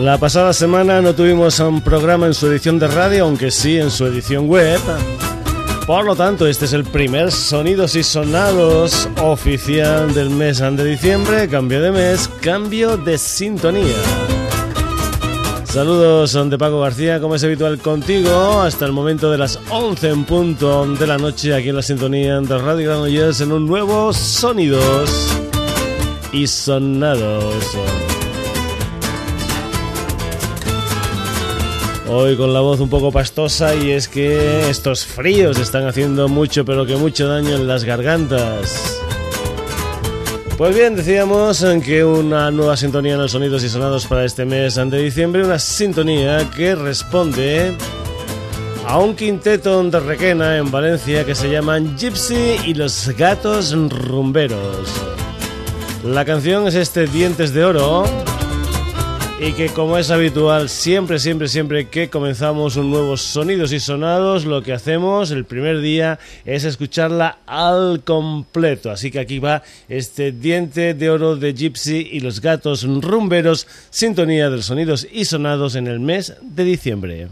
La pasada semana no tuvimos un programa en su edición de radio, aunque sí en su edición web. Por lo tanto, este es el primer Sonidos y Sonados oficial del mes de diciembre. Cambio de mes, cambio de sintonía. Saludos de Paco García, como es habitual contigo, hasta el momento de las 11 en punto de la noche aquí en la sintonía de Radio Granollers en un nuevo Sonidos y Sonados. Hoy con la voz un poco pastosa y es que estos fríos están haciendo mucho pero que mucho daño en las gargantas. Pues bien, decíamos que una nueva sintonía en los sonidos y sonados para este mes de diciembre, una sintonía que responde a un quinteto de Requena en Valencia que se llaman Gypsy y los gatos rumberos. La canción es este Dientes de Oro y que como es habitual siempre, siempre, siempre que comenzamos un nuevo Sonidos y Sonados, lo que hacemos el primer día es escucharla al completo. Así que aquí va este diente de oro de Gypsy y los gatos rumberos, sintonía de los Sonidos y Sonados en el mes de diciembre.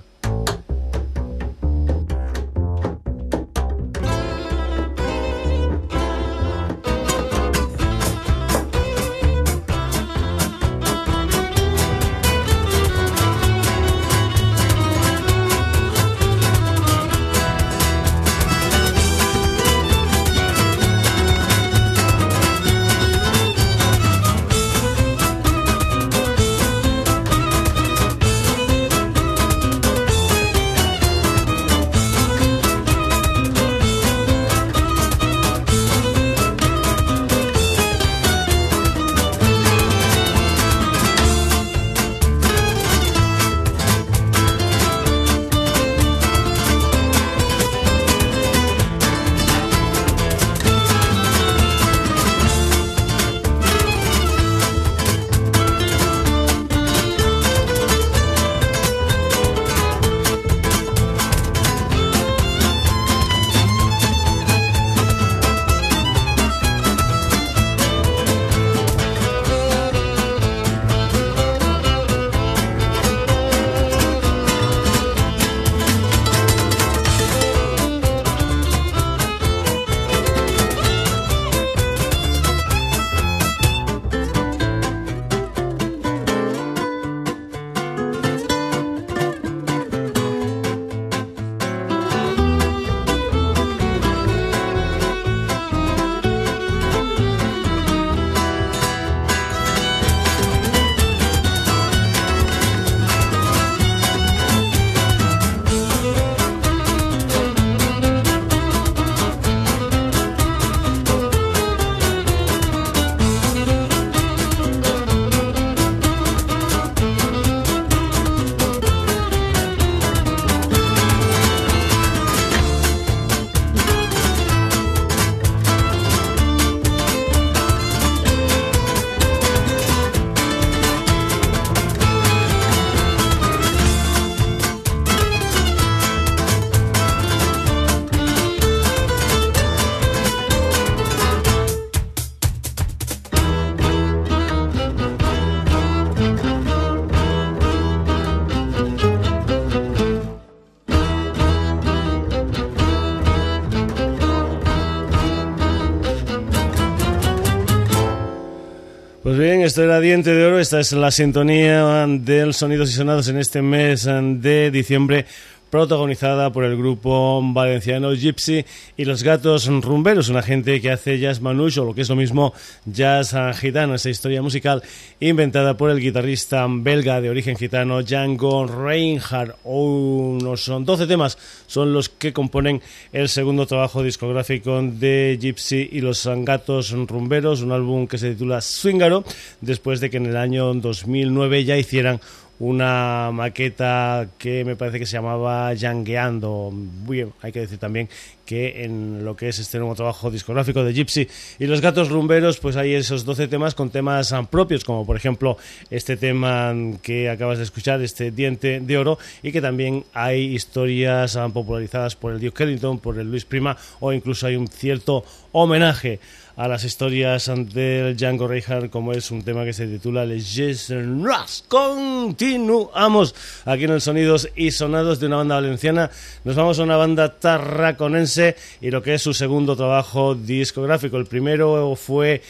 Esto era Diente de Oro, esta es la sintonía del Sonidos y Sonados en este mes de diciembre protagonizada por el grupo valenciano Gypsy y los gatos rumberos, una gente que hace jazz manouche o lo que es lo mismo jazz gitano, esa historia musical inventada por el guitarrista belga de origen gitano Django Reinhardt. Unos son 12 temas son los que componen el segundo trabajo discográfico de Gypsy y los gatos rumberos, un álbum que se titula Swingaro, después de que en el año 2009 ya hicieran una maqueta que me parece que se llamaba Yangueando. Bien, hay que decir también que en lo que es este nuevo trabajo discográfico de Gypsy y los gatos rumberos, pues hay esos 12 temas con temas propios, como por ejemplo este tema que acabas de escuchar, este Diente de Oro, y que también hay historias popularizadas por el Duke Ellington, por el Luis Prima, o incluso hay un cierto homenaje a las historias del Django Reinhardt, como es un tema que se titula Les Jason Rush. Continuamos aquí en el Sonidos y Sonados de una banda valenciana. Nos vamos a una banda tarraconense y lo que es su segundo trabajo discográfico. El primero fue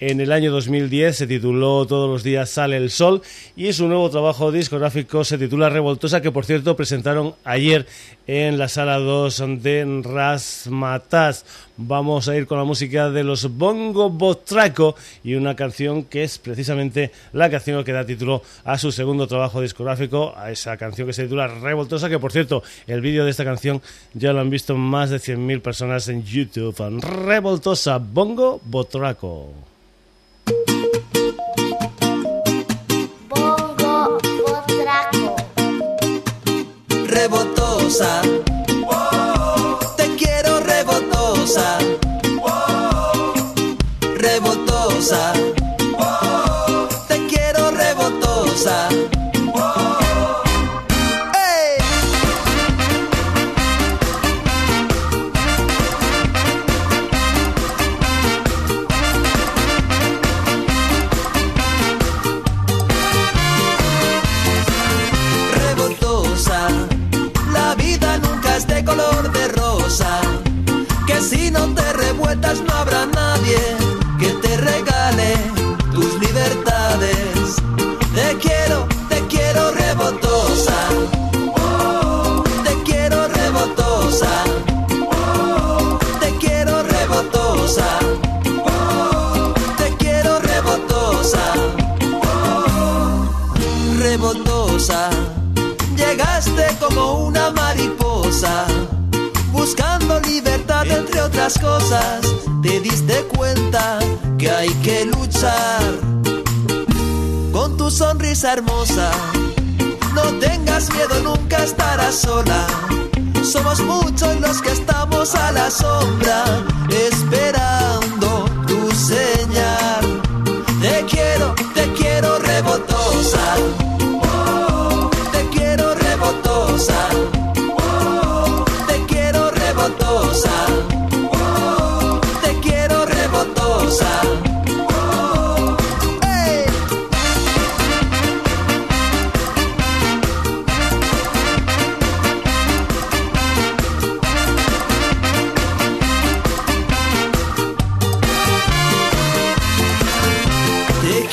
en el año 2010 se tituló Todos los días sale el sol y su nuevo trabajo discográfico se titula Revoltosa, que por cierto presentaron ayer en la sala 2 de Rasmatas. Vamos a ir con la música de los Bongo Botraco y una canción que es precisamente la canción que da título a su segundo trabajo discográfico, a esa canción que se titula Revoltosa, que por cierto, el vídeo de esta canción ya lo han visto más de 100.000 personas en YouTube. Revoltosa, Bongo Botraco.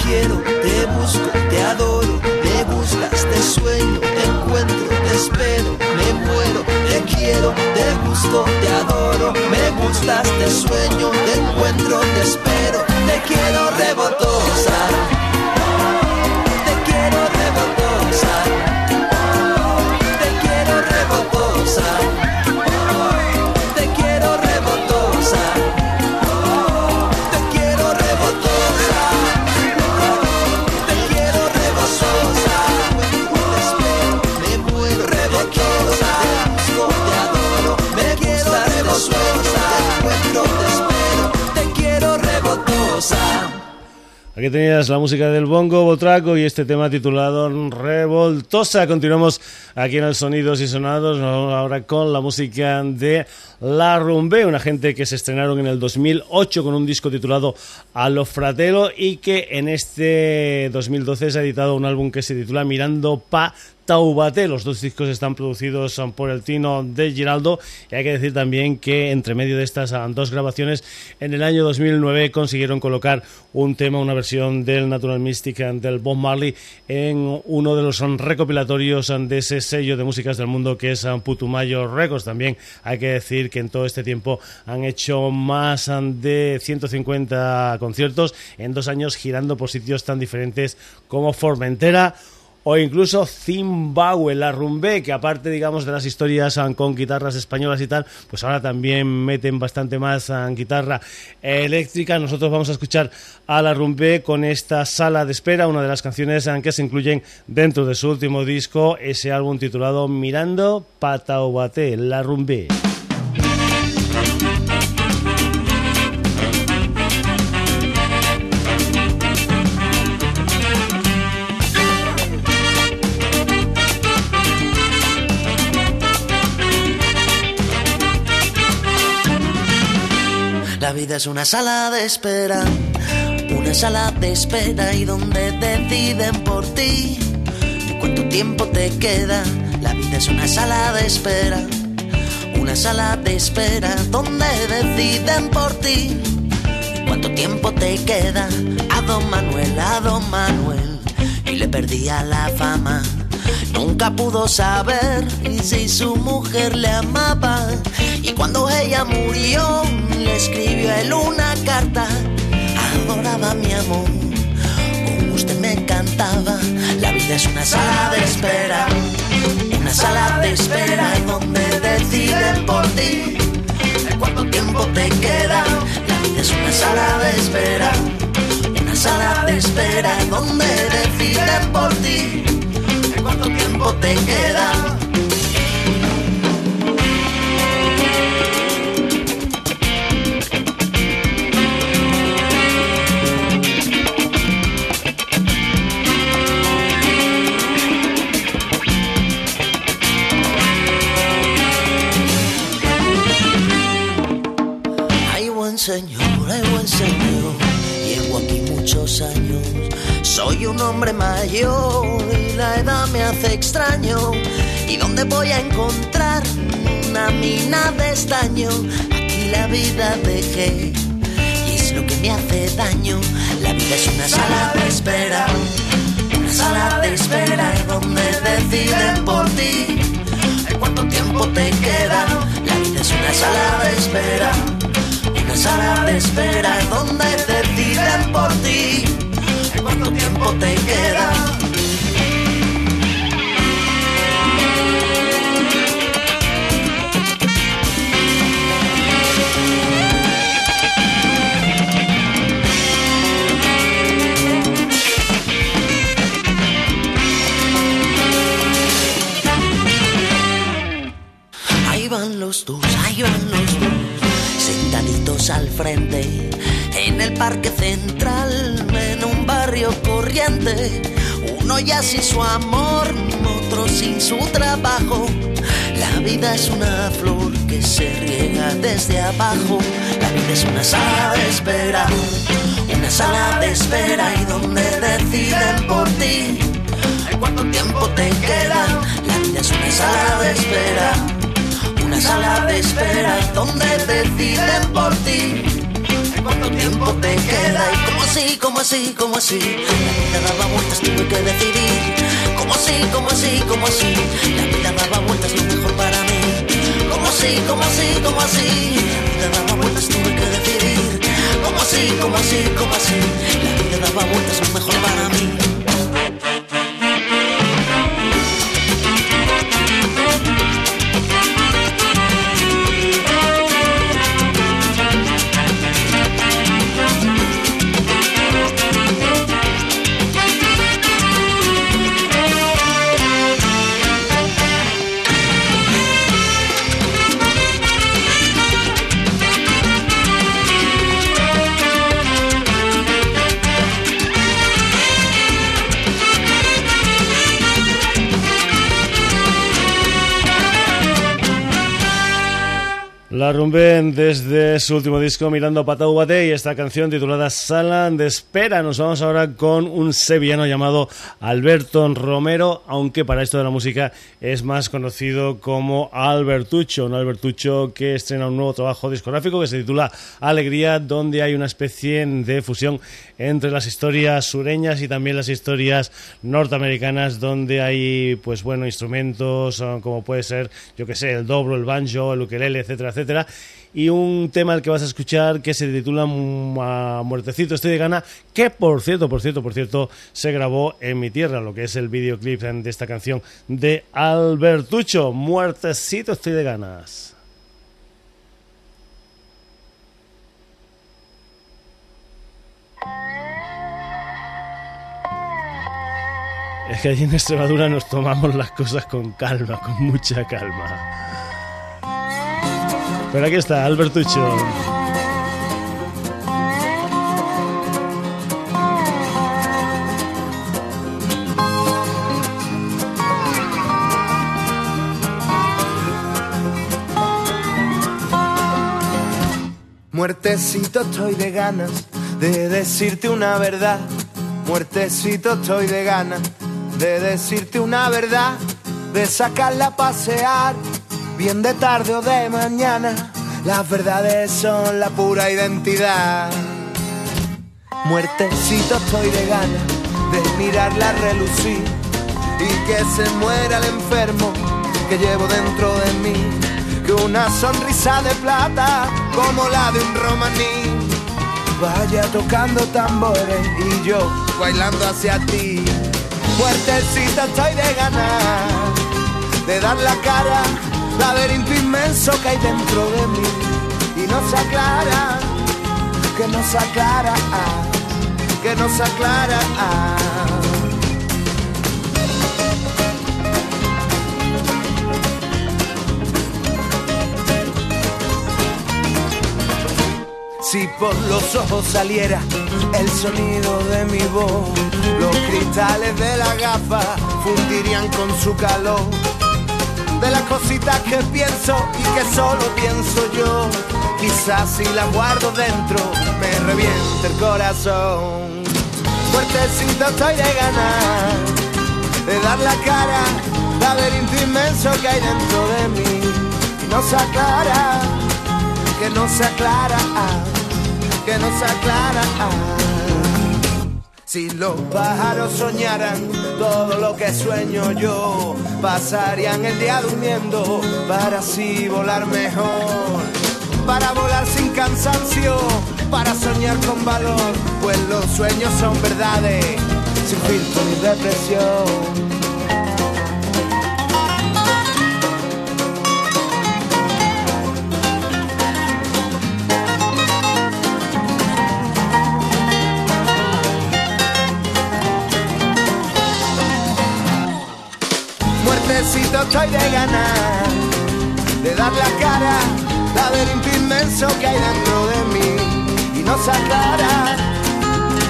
Quiero, te busco, te adoro, me gustas, te sueño, te encuentro, te espero, me muero, te quiero, te busco, te adoro, me gustas, te sueño, te encuentro, te espero, te quiero rebotosa. Aquí tenías la música del bongo botraco y este tema titulado Revoltosa. Continuamos aquí en el Sonidos y Sonados, ahora con la música de La Rumbe, una gente que se estrenaron en el 2008 con un disco titulado A lo Fratelo y que en este 2012 se ha editado un álbum que se titula Mirando Pa Taubate. Los dos discos están producidos por el Tino de Giraldo y hay que decir también que entre medio de estas ah, dos grabaciones en el año 2009 consiguieron colocar un tema, una versión del Natural Mystic del Bob Marley en uno de los recopilatorios de ese sello de músicas del mundo que es Putumayo Records. También hay que decir que en todo este tiempo han hecho más de 150 conciertos en dos años girando por sitios tan diferentes como Formentera o incluso Zimbabue, la rumbe, que aparte, digamos, de las historias ah, con guitarras españolas y tal, pues ahora también meten bastante más ah, guitarra eléctrica. Nosotros vamos a escuchar a la rumbe con esta sala de espera, una de las canciones ah, que se incluyen dentro de su último disco, ese álbum titulado Mirando Pataobate, la rumbe. Es una sala de espera, una sala de espera y donde deciden por ti cuánto tiempo te queda. La vida es una sala de espera, una sala de espera donde deciden por ti cuánto tiempo te queda. A don Manuel, a don Manuel, y le perdía la fama. Nunca pudo saber si su mujer le amaba. Y cuando ella murió, le escribió él una carta. Adoraba mi amor, como usted me encantaba. La vida es una sala de espera, una sala de espera donde deciden por ti. ¿Cuánto tiempo te queda? La vida es una sala de espera, una sala de espera donde deciden por ti tiempo te queda. Soy un hombre mayor y la edad me hace extraño. ¿Y dónde voy a encontrar una mina de estaño? Aquí la vida dejé y es lo que me hace daño. La vida es una sala de espera, una sala de espera donde deciden por ti. ¿Cuánto tiempo te queda? La vida es una sala de espera, una sala de espera donde deciden por ti. ¿Cuánto tiempo te queda? Ahí van los dos, ahí van los dos, sentaditos al frente, en el parque central, corriente. Uno ya sin su amor, otro sin su trabajo. La vida es una flor que se riega desde abajo. La vida es una sala de espera, una sala de espera y donde deciden por ti. ¿Cuánto tiempo te queda? La vida es una sala de espera, una sala de espera donde deciden por ti. ¿Cuánto tiempo te queda? Y como así, como así, como así. La vida daba vueltas, tuve que decidir. Como así, como así, como así. La vida daba vueltas, lo mejor para mí. Como así, como así, como así. La vida daba vueltas, tuve que decidir. Como así, como así, como así. La vida daba vueltas, lo mejor para mí. La rumben desde su último disco Mirando a Pataubate y esta canción titulada Sala de Espera. Nos vamos ahora con un sevillano llamado Alberto Romero, aunque para esto de la música es más conocido como Albertucho, un Albertucho que estrena un nuevo trabajo discográfico que se titula Alegría, donde hay una especie de fusión entre las historias sureñas y también las historias norteamericanas, donde hay pues bueno instrumentos como puede ser, yo que sé, el dobro, el banjo, el ukelele, etcétera, etcétera y un tema al que vas a escuchar que se titula Muertecito estoy de gana, que por cierto, por cierto, por cierto, se grabó en mi tierra, lo que es el videoclip de esta canción de Albertucho, Muertecito estoy de ganas. Es que allí en Extremadura nos tomamos las cosas con calma, con mucha calma. Pero aquí está, Albertucho. Muertecito estoy de ganas de decirte una verdad. Muertecito estoy de ganas de decirte una verdad. De sacarla a pasear, bien de tarde o de mañana. Las verdades son la pura identidad. Muertecito estoy de ganas de mirarla relucir y que se muera el enfermo que llevo dentro de mí. Que una sonrisa de plata como la de un romaní vaya tocando tambores y yo bailando hacia ti. Fuertecita estoy de ganas de dar la cara, laberinto inmenso que hay dentro de mí y no se aclara, que no se aclara, que no se aclara. Si por los ojos saliera el sonido de mi voz, los cristales de la gafa fundirían con su calor. De las cositas que pienso y que solo pienso yo, quizás si las guardo dentro me reviente el corazón. Fuertecito estoy de ganar, de dar la cara, laberinto inmenso que hay dentro de mí no se aclara, que no se aclara que no se aclara. Si los pájaros soñaran todo lo que sueño yo, pasarían el día durmiendo para así volar mejor. Para volar sin cansancio, para soñar con valor, pues los sueños son verdades, sin filtro ni depresión. Estoy de ganar, de dar la cara, laberinto inmenso que hay dentro de mí y no se aclara,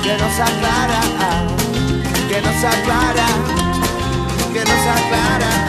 que no se aclara, que no se aclara, que no se aclara.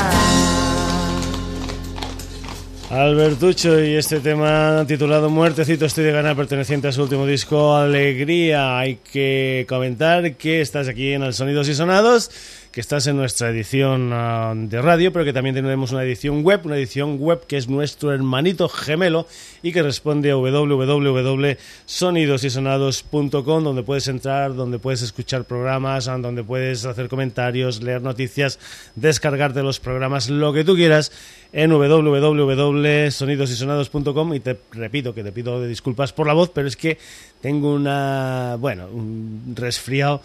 Albertucho y este tema titulado Muertecito estoy de ganar perteneciente a su último disco Alegría. Hay que comentar que estás aquí en el Sonidos y Sonados que estás en nuestra edición uh, de radio, pero que también tenemos una edición web, una edición web que es nuestro hermanito gemelo y que responde a www.sonidosysonados.com, donde puedes entrar, donde puedes escuchar programas, donde puedes hacer comentarios, leer noticias, descargarte los programas, lo que tú quieras en www.sonidosysonados.com y te repito que te pido disculpas por la voz, pero es que tengo una, bueno, un resfriado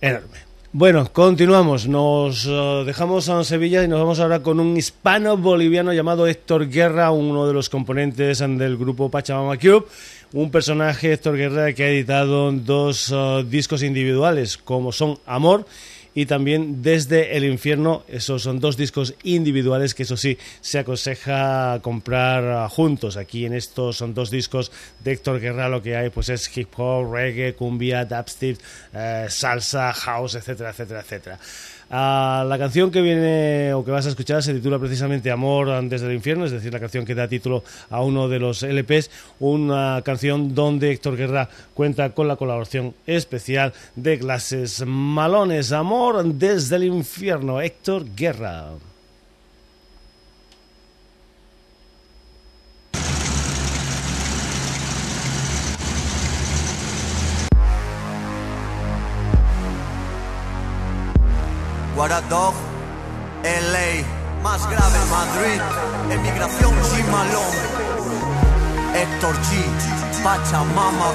enorme. Bueno, continuamos. Nos uh, dejamos a Sevilla y nos vamos ahora con un hispano boliviano llamado Héctor Guerra, uno de los componentes del grupo Pachamama Cube. Un personaje, Héctor Guerra, que ha editado dos uh, discos individuales, como son Amor y también Desde el Infierno. Esos son dos discos individuales que eso sí se aconseja comprar ah, juntos. Aquí en estos son dos discos de Héctor Guerra lo que hay pues es hip hop, reggae, cumbia, dubstep, eh, salsa, house, etcétera, etcétera, etcétera. Uh, la canción que viene o que vas a escuchar se titula precisamente Amor antes del infierno, es decir, la canción que da título a uno de los LPs, una canción donde Héctor Guerra cuenta con la colaboración especial de Clases Malones. Amor desde el infierno, Héctor Guerra. Guaradog, LA, más grave Madrid, emigración Chimalón, Héctor G, Pachamama.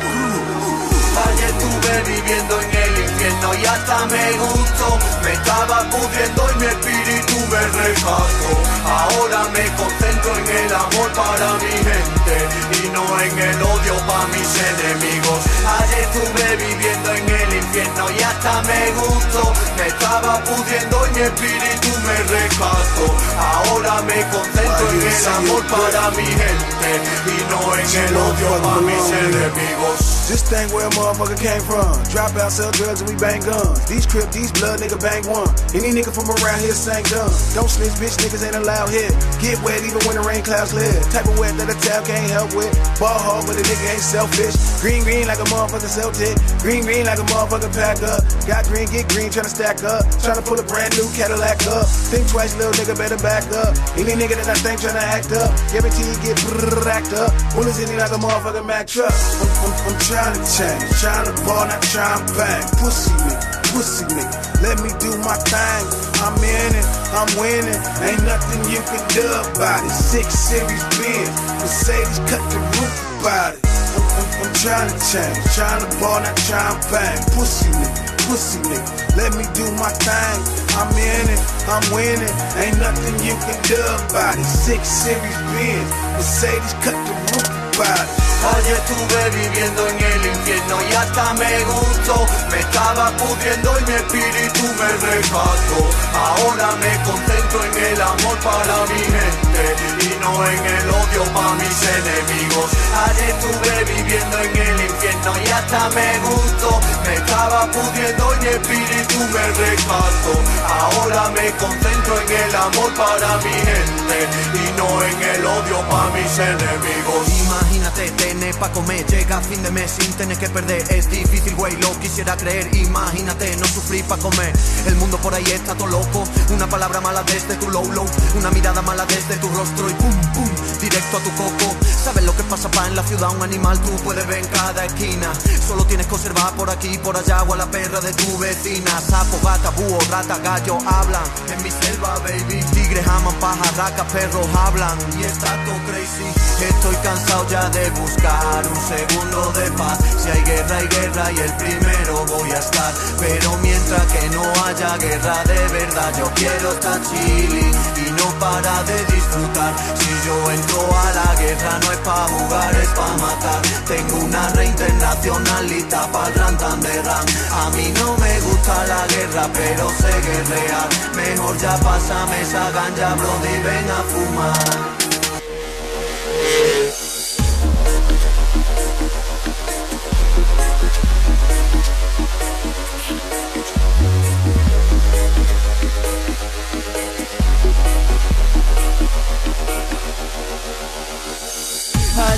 Ayer estuve viviendo en el infierno y hasta me gustó. Me estaba pudriendo y mi espíritu me rescató. Ahora me concentro en el amor para mi gente y no en el odio para mis enemigos. Ayer estuve viviendo en el infierno y hasta me gustó. Me estaba pudriendo y mi espíritu me rescató. Ahora me concentro en el amor para mi gente y no en el odio para mis enemigos. Just think where a motherfucker came from. Drop out, sell drugs, and we bang guns. These crip, these blood, nigga bang one. Any nigga from around here sang dumb. Don't snitch, bitch, niggas ain't allowed here. Get wet even when the rain clouds live. Type of wet that a towel can't help with. Ball hard, but a nigga ain't selfish. Green, green like a motherfucker Celtic. Green, green like a motherfucker pack up. Got green, get green, tryna stack up. Tryna pull a brand new Cadillac up. Think twice, little nigga, better back up. Any nigga that I think tryna act up. Guarantee you get racked up. Bullets in it like a motherfucking Mack truck. I'm, I'm, I'm trying to change. Trying to ball, not trying to bang. Pussy nigga, pussy nigga. Let me do my thing. I'm in it, I'm winning. Ain't nothing you can do about it. Six series Benz, Mercedes cut the roof about it. I'm, I'm, I'm trying to change. Trying to ball, not trying to bang. Pussy nigga, pussy nigga. Let me do my thing. I'm in it, I'm winning. Ain't nothing you can do about it. Six series Benz, Mercedes cut the roof about it. Ayer estuve viviendo en el infierno y hasta me gustó. Me estaba pudriendo y mi espíritu me rescató. Ahora me concentro en el amor para mi gente y no en el odio para mis enemigos. Ayer estuve viviendo en el infierno y hasta me gustó. Me estaba pudriendo y mi espíritu me rescató. Ahora me concentro en el amor para mi gente y no en el odio para mis enemigos. Imagínate tener pa' comer, llega fin de mes sin tener que perder. Es difícil, güey, lo quisiera creer. Imagínate no sufrir pa' comer. El mundo por ahí está todo loco. Una palabra mala desde tu low low, una mirada mala desde tu rostro y pum pum, directo a tu coco. ¿Sabes lo que pasa pa' en la ciudad? Un animal tú puedes ver en cada esquina. Solo tienes que observar por aquí, por allá o a la perra de tu vecina. Sapo, gata, búho, rata, gallo hablan. En mi selva, baby. Tigres aman, pajarracas, perros hablan. Y está todo crazy. Estoy cansado ya de buscar un segundo de paz. Si hay guerra, hay guerra y el primero voy a estar. Pero mientras que no haya guerra de verdad, yo quiero estar chilling y no para de disfrutar. Si yo entro a la guerra, no es pa' jugar, es pa' matar. Tengo una re internacional lista para el rantanderran. A mí no me gusta la guerra, pero sé guerrear. Mejor ya pásame esa ganja, brody, ven a fumar.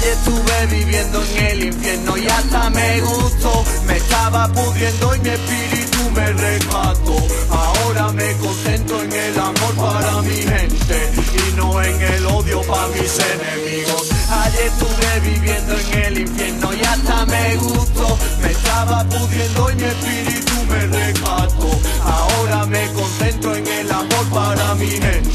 Ayer estuve viviendo en el infierno y hasta me gustó. Me estaba pudriendo y mi espíritu me rescató. Ahora me concentro en el amor para mi gente y no en el odio para mis enemigos. Ayer estuve viviendo en el infierno y hasta me gustó. Me estaba pudriendo y mi espíritu me rescató. Ahora me concentro en el amor para mi gente.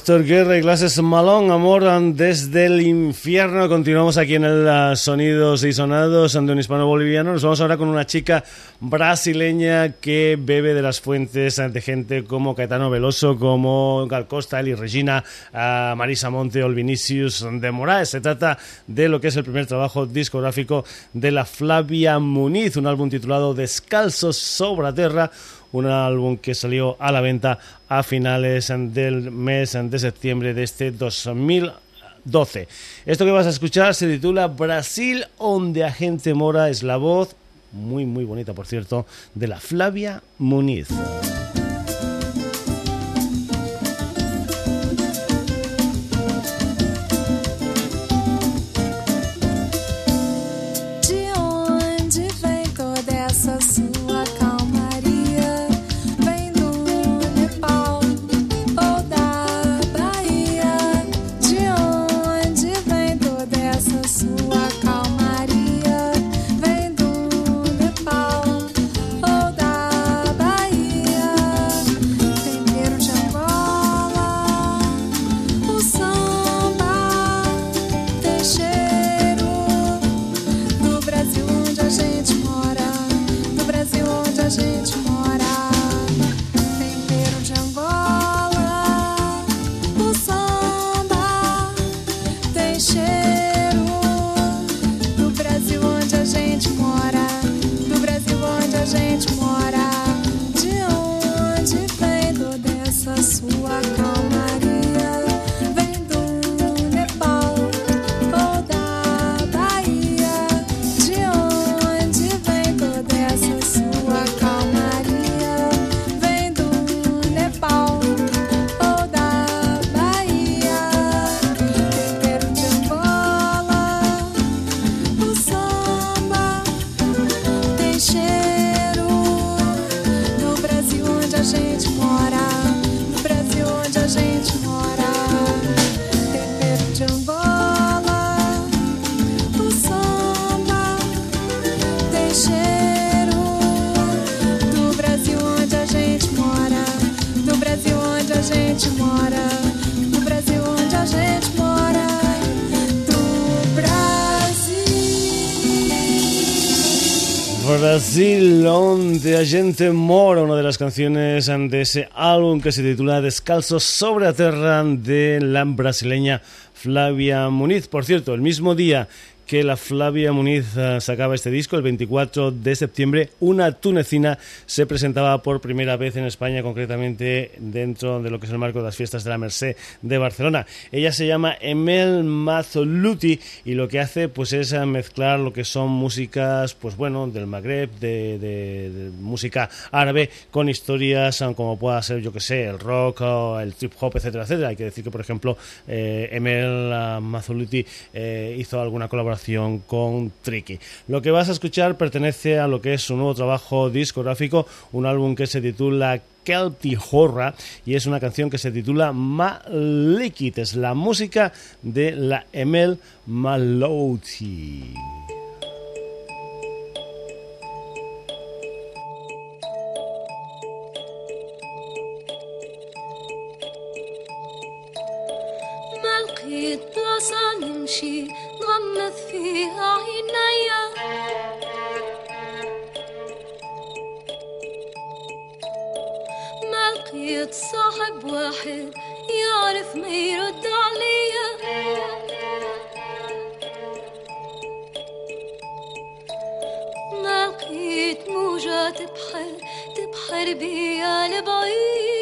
Héctor Guerra y Malón, amor desde el infierno. Continuamos aquí en el uh, Sonidos y Sonados de un hispano boliviano. Nos vamos ahora con una chica brasileña que bebe de las fuentes de gente como Caetano Veloso, como Gal Costa, Eli Regina, uh, Marisa Monte o el Vinicius de Moraes. Se trata de lo que es el primer trabajo discográfico de la Flavia Muniz, un álbum titulado Descalzos sobre la Tierra un álbum que salió a la venta a finales del mes de septiembre de este 2012. Esto que vas a escuchar se titula Brasil, donde Agente Mora es la voz, muy muy bonita por cierto, de la Flavia Muniz. Brasil de Agente Moro, una de las canciones de ese álbum que se titula Descalzo sobre la tierra de la brasileña Flavia Muniz. Por cierto, el mismo día que la Flavia Muniz eh, sacaba este disco el 24 de septiembre. Una tunecina se presentaba por primera vez en España, concretamente dentro de lo que es el marco de las fiestas de la Merced de Barcelona. Ella se llama Emel Mazzoluti y lo que hace pues es eh, mezclar lo que son músicas, pues bueno, del Magreb, de, música árabe con historias eh, como pueda ser, yo que sé, el rock o el trip hop, etcétera, etcétera. Hay que decir que, por ejemplo, Emel Mazzoluti hizo alguna colaboración con Tricky. Lo que vas a escuchar pertenece a lo que es su nuevo trabajo discográfico, un álbum que se titula Kelty Horra y es una canción que se titula Malikit, es la música de la Emel Malouti. غمض فيها عينيا ما لقيت صاحب واحد يعرف ما يرد عليا ما لقيت موجات بحر تبحر بيا لبعيد.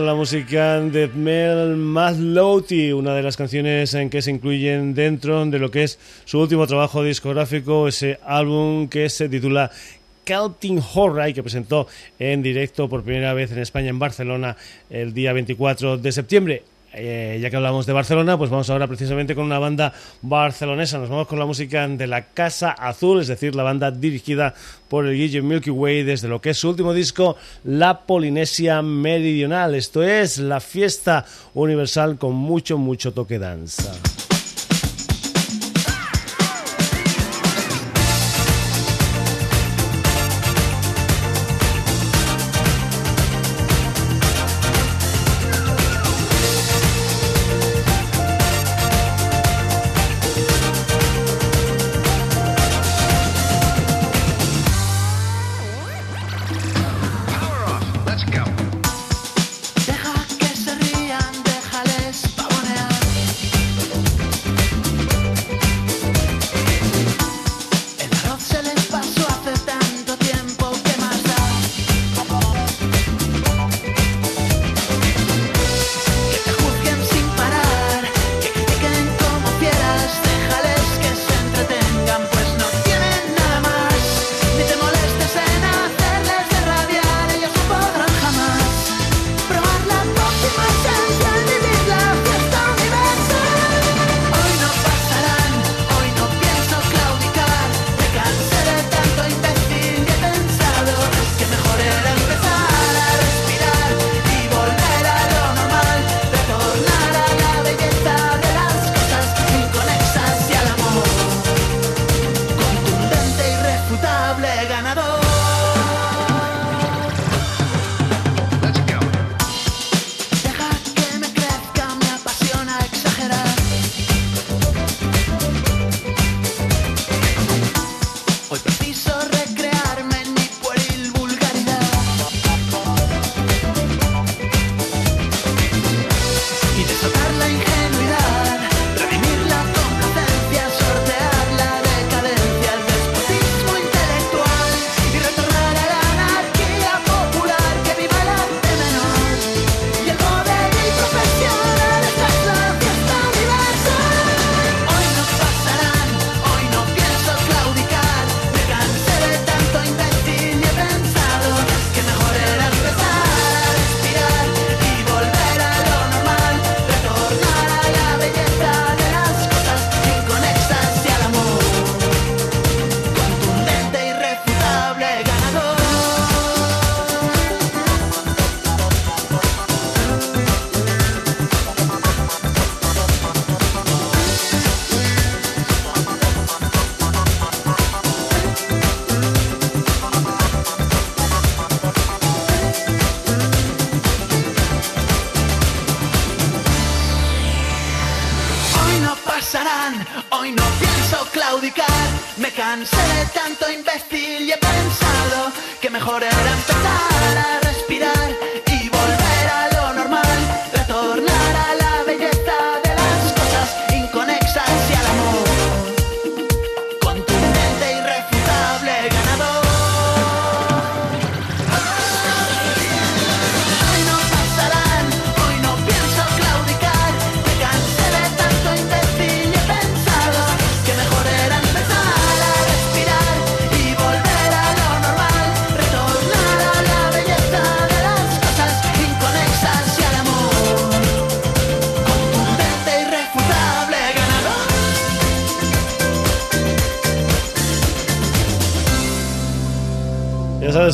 La música de Mel Mazlouti, una de las canciones en que se incluyen dentro de lo que es su último trabajo discográfico, ese álbum que se titula Sculpting Horror que presentó en directo por primera vez en España, en Barcelona, el día 24 de septiembre. Eh, ya que hablamos de Barcelona, pues vamos ahora precisamente con una banda barcelonesa. Nos vamos con la música de la Casa Azul, es decir, la banda dirigida por el Guille Milky Way desde lo que es su último disco, La Polinesia Meridional. Esto es la fiesta universal con mucho, mucho toque danza.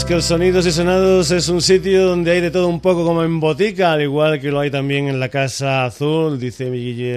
Que el Sonidos y Sonados es un sitio donde hay de todo un poco como en botica, al igual que lo hay también en la Casa Azul. Dice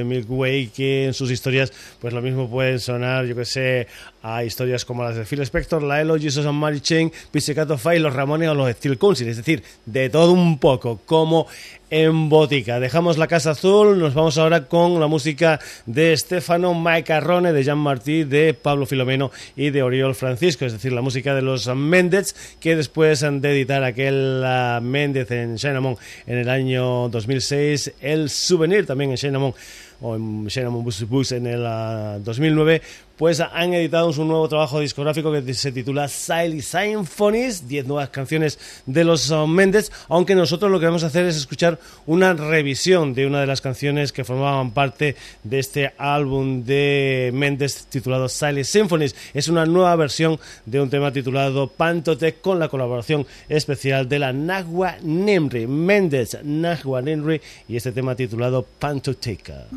Milkway que en sus historias, pues lo mismo pueden sonar, yo que sé, a historias como las de Phil Spector, la Elo, Jesus and Mary Chain, Pizzicato Five, los Ramones o los Steel Council. Es decir, de todo un poco, como en Botica. Dejamos la Casa Azul, nos vamos ahora con la música de Stefano Macarrone, de Jean Martí, de Pablo Filomeno y de Oriol Francisco, es decir, la música de los Méndez, que después han de editar aquel Méndez en Shinamon en el año 2006, el Souvenir también en Shinamon o en Shinamon Bus Bus en el 2009, pues han editado un nuevo trabajo discográfico que se titula Silent Symphonies, 10 nuevas canciones de los oh, Méndez, aunque nosotros lo que vamos a hacer es escuchar una revisión de una de las canciones que formaban parte de este álbum de Méndez titulado Silent Symphonies. Es una nueva versión de un tema titulado Pantotec con la colaboración especial de la Nahua Nemri, Méndez, Nahua Nemri y este tema titulado Pantoteca.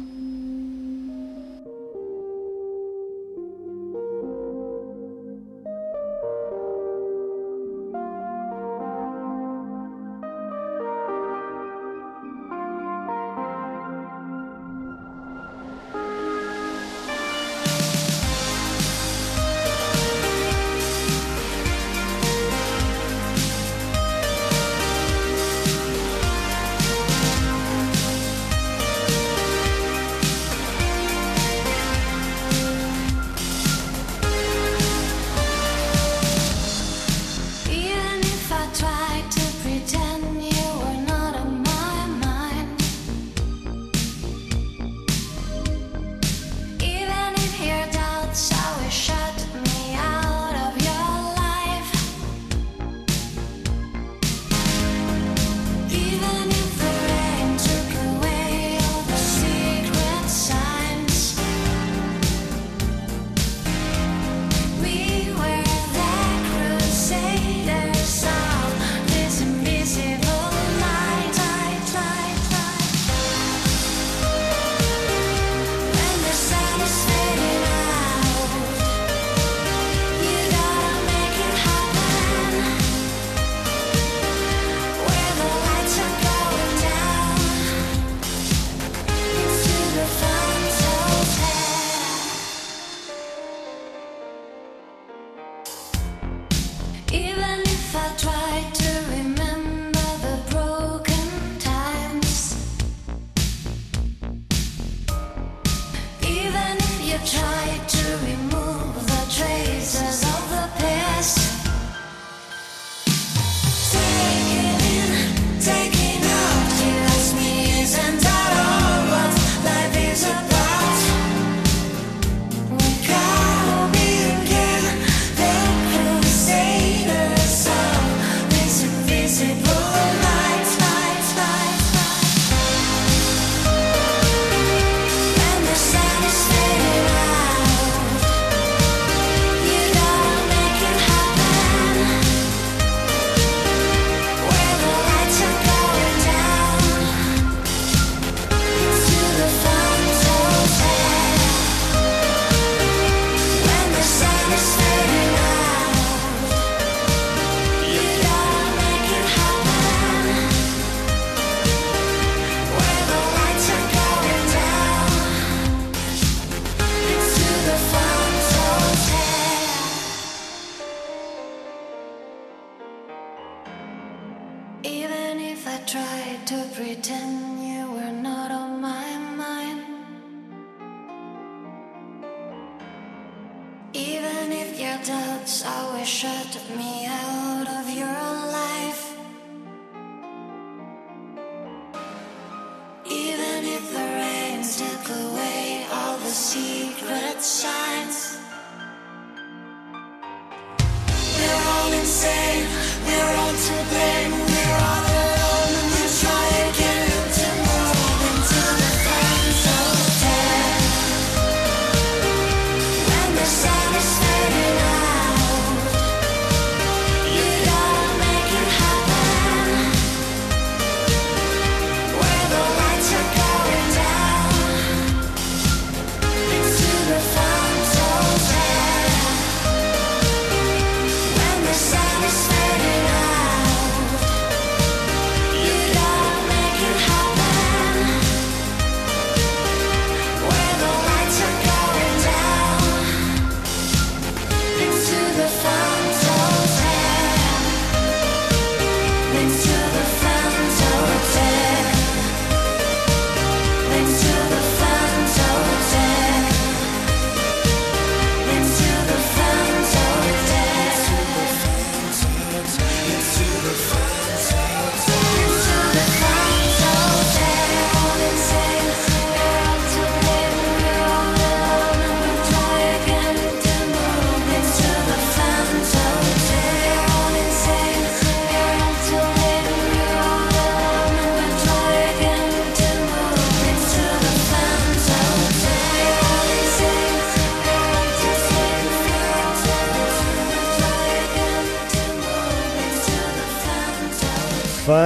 you tried to remove the traces.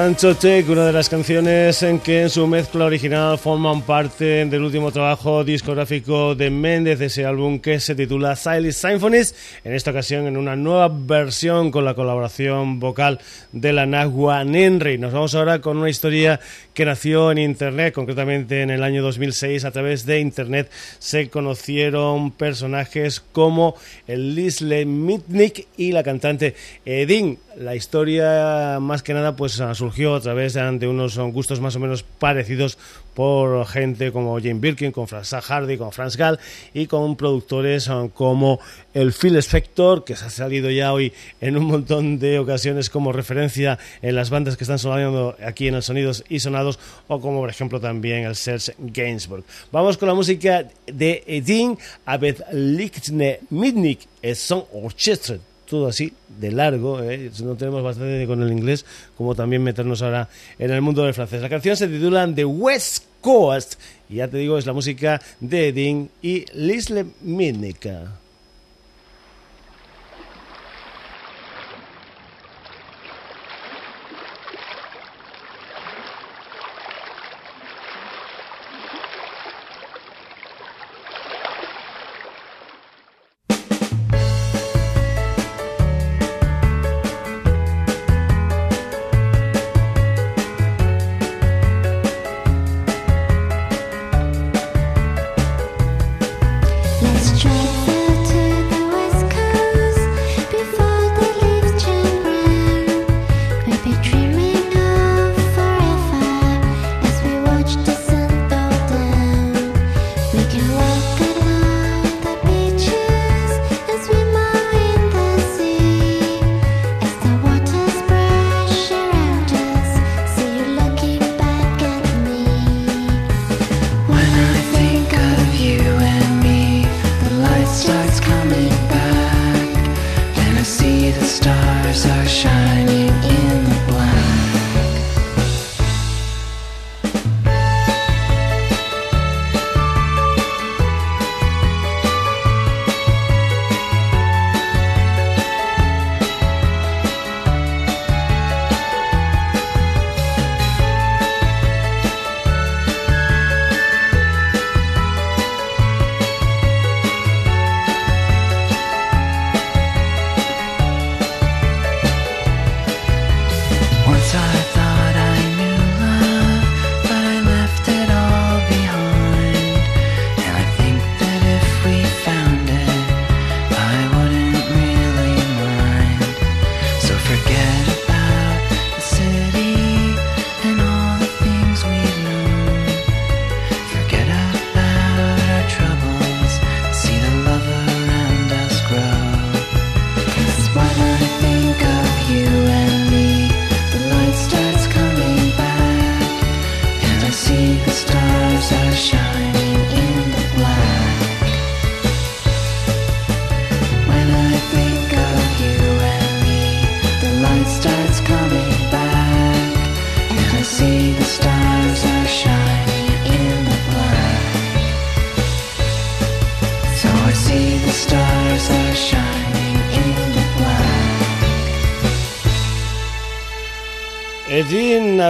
Una de las canciones en que en su mezcla original forman parte del último trabajo discográfico de Méndez, ese álbum que se titula Silent Symphonies, en esta ocasión en una nueva versión con la colaboración vocal de la Nahua Nenri. Nos vamos ahora con una historia que nació en Internet, concretamente en el año 2006. A través de Internet se conocieron personajes como el Lisle Mitnick y la cantante Edin. La historia, más que nada, pues surgió a través de, unos gustos más o menos parecidos por gente como Jane Birkin, con Franz Hardy, con Franz Gall y con productores como el Phil Spector, que se ha salido ya hoy en un montón de ocasiones como referencia en las bandas que están sonando aquí en el Sonidos y Sonados, o como por ejemplo también el Serge Gainsbourg. Vamos con la música de Edin Abed Lichtne Midnick, Son Orchestra todo así, de largo, ¿eh? no tenemos bastante con el inglés, como también meternos ahora en el mundo del francés. La canción se titula The West Coast, y ya te digo, es la música de Dean y Lisle Minica.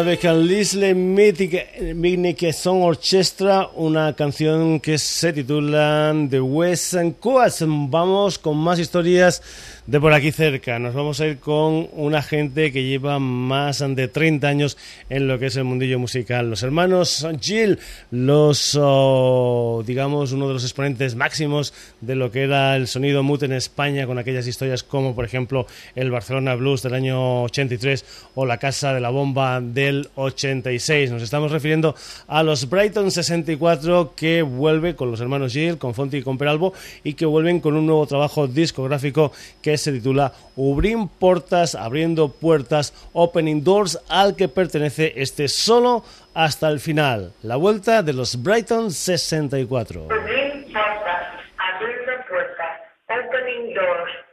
Avec l'Isle Mythic Song Orchestra, una canción que se titula The West Coast. Vamos con más historias de por aquí cerca. Nos vamos a ir con una gente que lleva más de 30 años en lo que es el mundillo musical. Los hermanos Jill, los, oh, digamos, uno de los exponentes máximos de lo que era el sonido mute en España, con aquellas historias como, por ejemplo, el Barcelona Blues del año 83 o la Casa de la Bomba del 86. Nos estamos refiriendo a los Brighton 64 que vuelve con los hermanos Jill, con Fonti y con Peralbo y que vuelven con un nuevo trabajo discográfico que se titula Ubrim Portas, abriendo puertas, Opening Doors, al que pertenece este solo hasta el final. La vuelta de los Brighton 64. Ubrim Portas, abriendo puertas, Opening Doors.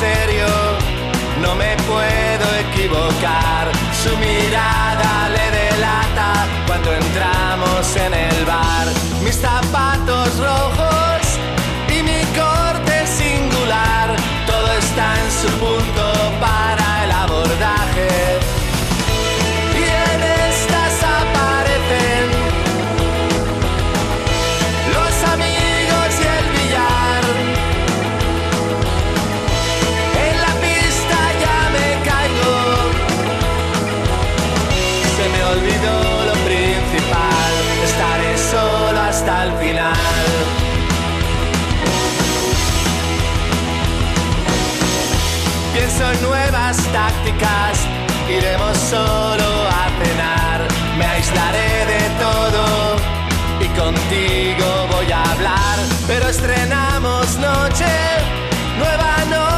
Serio, no me puedo equivocar. Su mirada tácticas, iremos solo a cenar. Me aislaré de todo y contigo voy a hablar. Pero estrenamos noche, nueva noche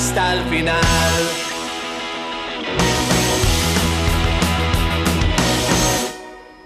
hasta el final.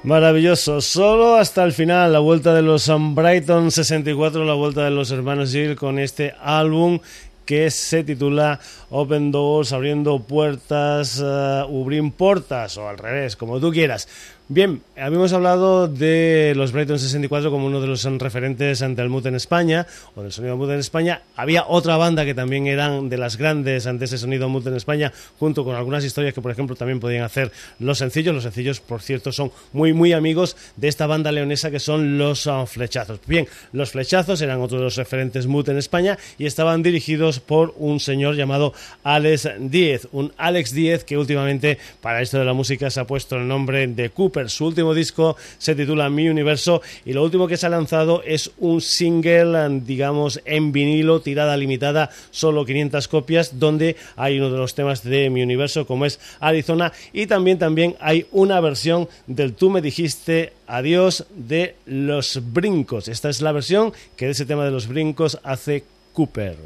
Maravilloso, solo hasta el final, la vuelta de los Brighton 64, la vuelta de los hermanos Gill con este álbum que se titula Open Doors, abriendo puertas, uh, ubrim portas, o al revés, como tú quieras. Bien, habíamos hablado de los Brighton 64 como uno de los referentes ante el mood en España, o del sonido mood en España. Había otra banda que también eran de las grandes ante ese sonido mood en España, junto con algunas historias que, por ejemplo, también podían hacer los sencillos. Los sencillos, por cierto, son muy, muy amigos de esta banda leonesa que son los uh, Flechazos. Bien, los Flechazos eran otro de los referentes mood en España y estaban dirigidos por un señor llamado Alex Díez, un Alex Díez que últimamente para esto de la música se ha puesto el nombre de Su último disco se titula Mi Universo y lo último que se ha lanzado es un single, digamos, en vinilo, tirada limitada, solo 500 copias, donde hay uno de los temas de Mi Universo como es Arizona y también, también hay una versión del Tú me dijiste adiós de Los Brincos. Esta es la versión que de ese tema de Los Brincos hace Cooper.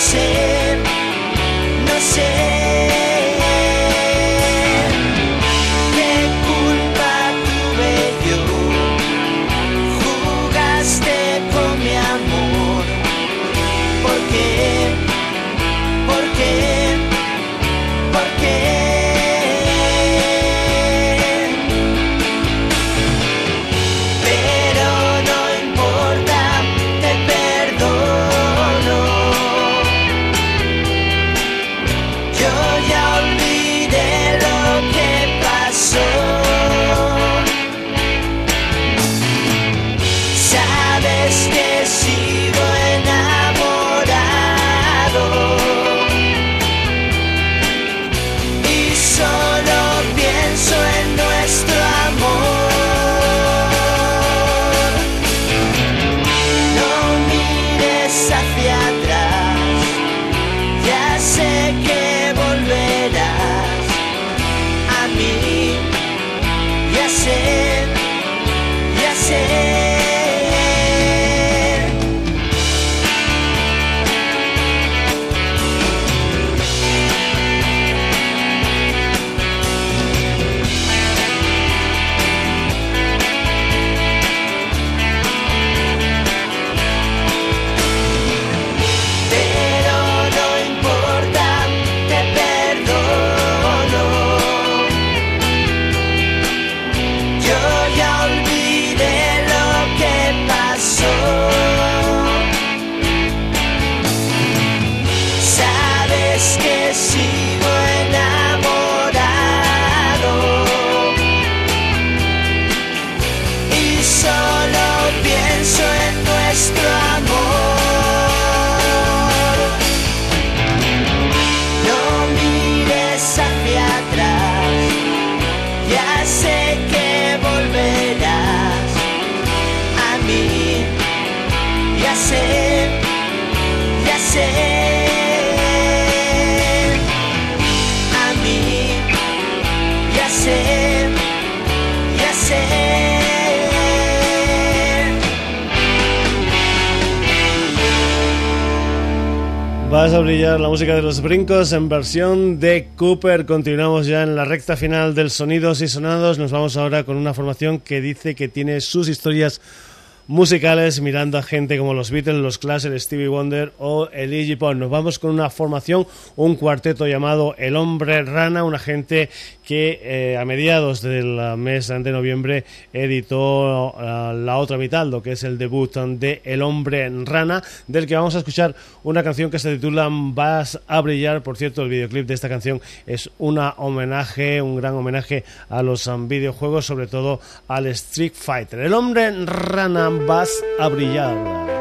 No La música de los brincos en versión de Cooper. Continuamos ya en la recta final del Sonidos y Sonados. Nos vamos ahora con una formación que dice que tiene sus historias musicales mirando a gente como los Beatles, los Clash, Stevie Wonder o el Iggy Pop. Nos vamos con una formación, un cuarteto llamado El Hombre Rana, una gente que eh, a mediados del mes de noviembre editó eh, la otra mitad, lo que es el debut de El Hombre Rana, del que vamos a escuchar una canción que se titula Vas a brillar. Por cierto, el videoclip de esta canción es una homenaje, un gran homenaje a los um, videojuegos, sobre todo al Street Fighter. El Hombre Rana, vas a brillar.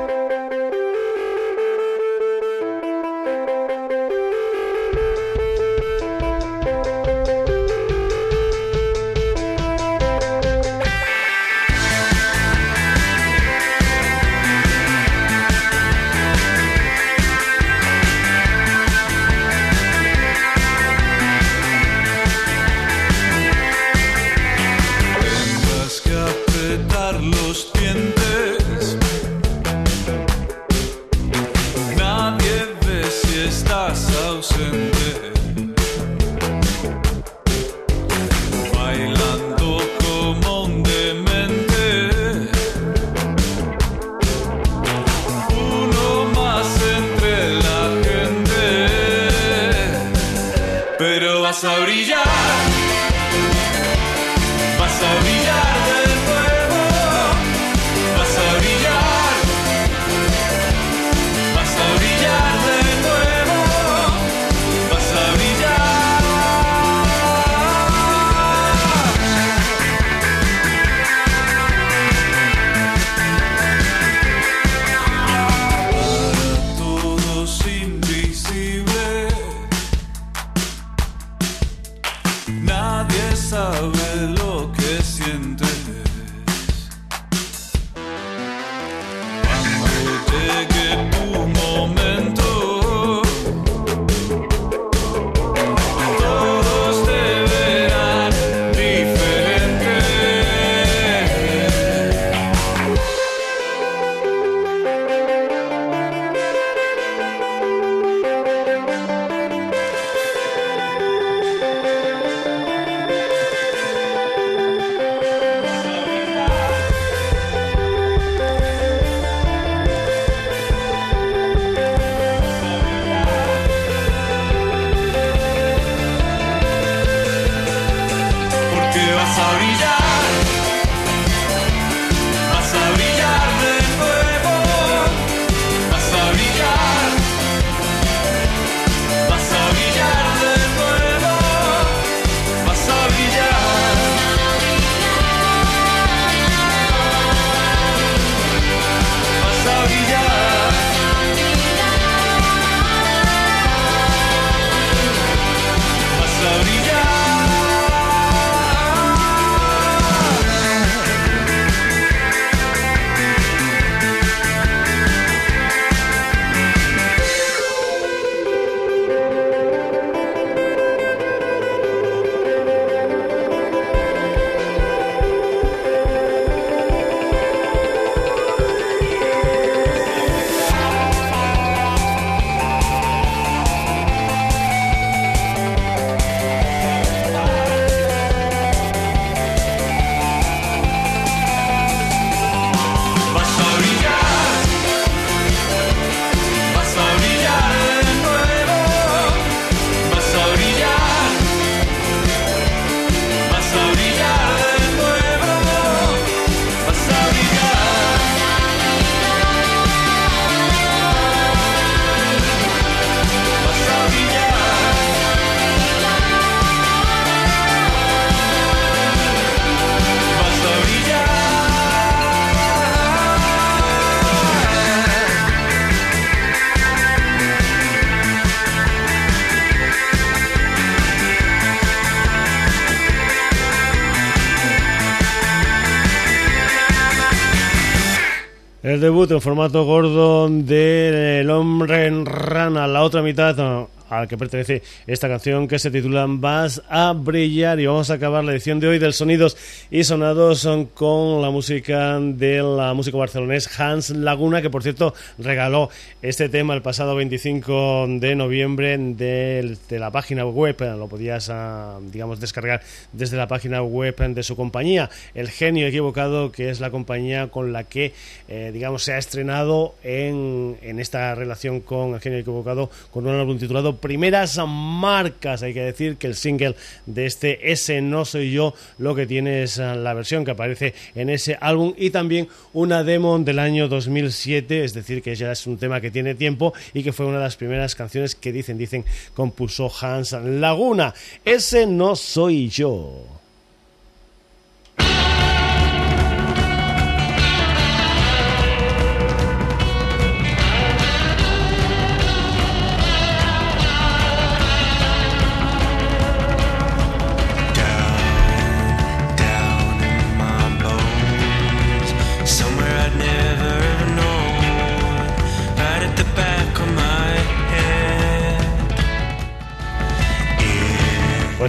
Formato gordo de El hombre en rana, la otra mitad al que pertenece esta canción que se titula Vas a brillar. Y vamos a acabar la edición de hoy del Sonidos y Sonados con la música de la música barcelonés Hans Laguna que por cierto regaló este tema el pasado 25 de noviembre de, la página web, lo podías ah, digamos descargar desde la página web de su compañía, El Genio Equivocado que es la compañía con la que eh, digamos se ha estrenado en, en esta relación con El Genio Equivocado con un álbum titulado primeras marcas. Hay que decir que el single de este Ese no soy yo lo que tiene es eh, la versión que aparece en ese álbum y también una demo del año 2007, es decir, que ya es un tema que tiene tiempo y que fue una de las primeras canciones que dicen, dicen, compuso Hans Laguna. Ese no soy yo.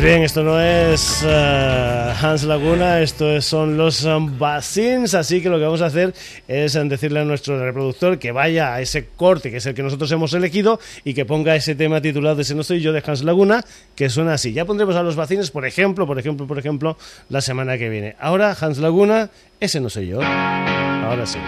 Pues bien, esto no es eh, Hans Laguna, esto es- son los um, Basins, así que lo que vamos a hacer es eh, decirle a nuestro reproductor que vaya a ese corte que es el que nosotros hemos elegido y que ponga ese tema titulado Ese no soy yo de Hans Laguna, que suena así. Ya pondremos a los Basins, por ejemplo, por ejemplo, por ejemplo, la semana que viene. Ahora Hans Laguna, ese no soy yo. Ahora sí.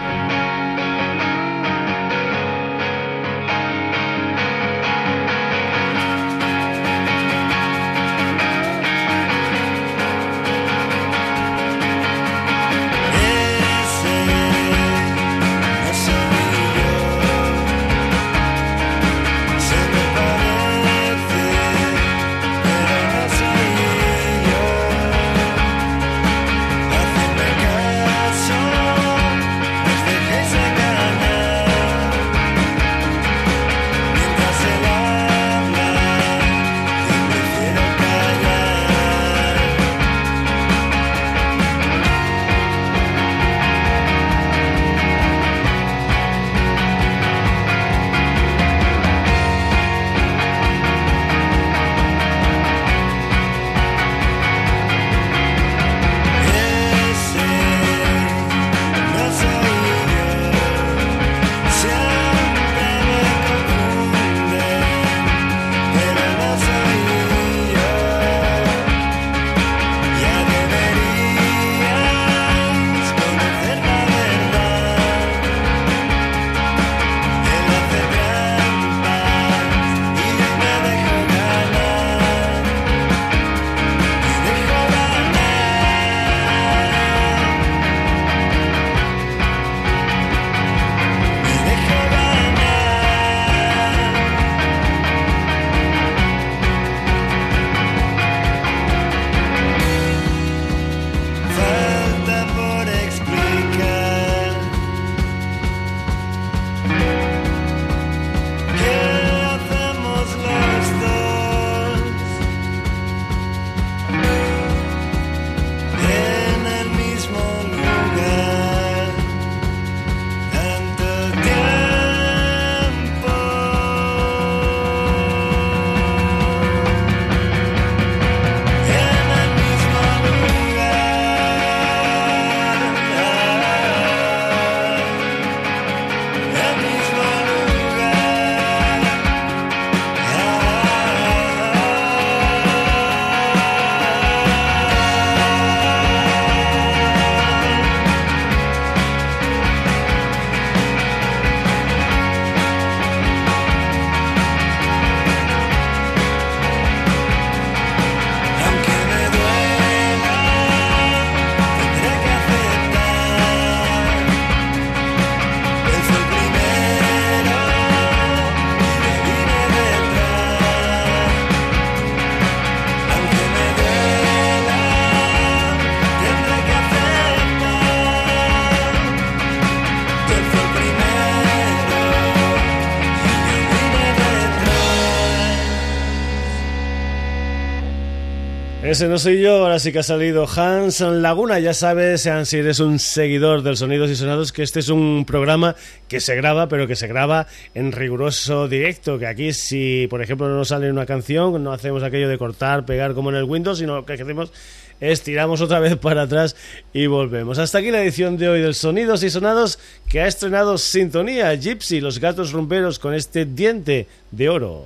Ese no soy yo, ahora sí que ha salido Hans Laguna. Ya sabes, si eres un seguidor del Sonidos y Sonados, que este es un programa que se graba, pero que se graba en riguroso directo. Que aquí, si por ejemplo no nos sale una canción, no hacemos aquello de cortar, pegar como en el Windows, sino lo que hacemos es tiramos otra vez para atrás y volvemos. Hasta aquí la edición de hoy del Sonidos y Sonados que ha estrenado Sintonía Gypsy, los gatos rumberos con este diente de oro.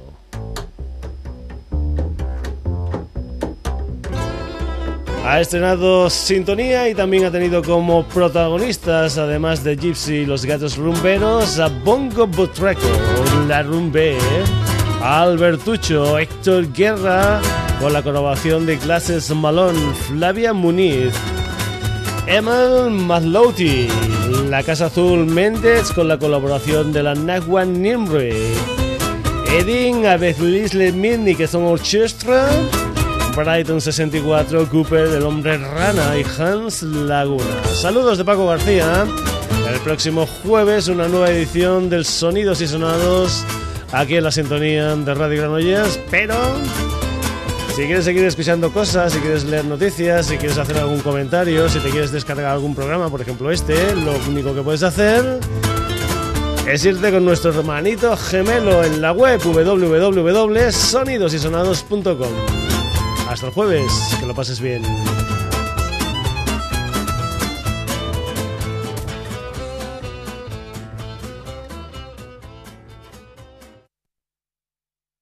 Ha estrenado Sintonía y también ha tenido como protagonistas, además de Gypsy y los gatos rumberos, a Bongo Butreco, La Rumbe, Albertucho, Héctor Guerra, con la colaboración de Clases Malón, Flavia Muniz, Emil Mazlouti, La Casa Azul Méndez, con la colaboración de la Nagua Nimre, Edin Abezlisle Midni, que son orchestra, Brighton 64, Cooper, El Hombre Rana y Hans Laguna. Saludos de Paco García. El próximo jueves una nueva edición del Sonidos y Sonados aquí en la sintonía de Radio Granollers, pero si quieres seguir escuchando cosas, si quieres leer noticias, si quieres hacer algún comentario, si te quieres descargar algún programa, por ejemplo este, lo único que puedes hacer es irte con nuestro hermanito gemelo en la web www.sonidosysonados.com. Hasta el jueves, que lo pases bien.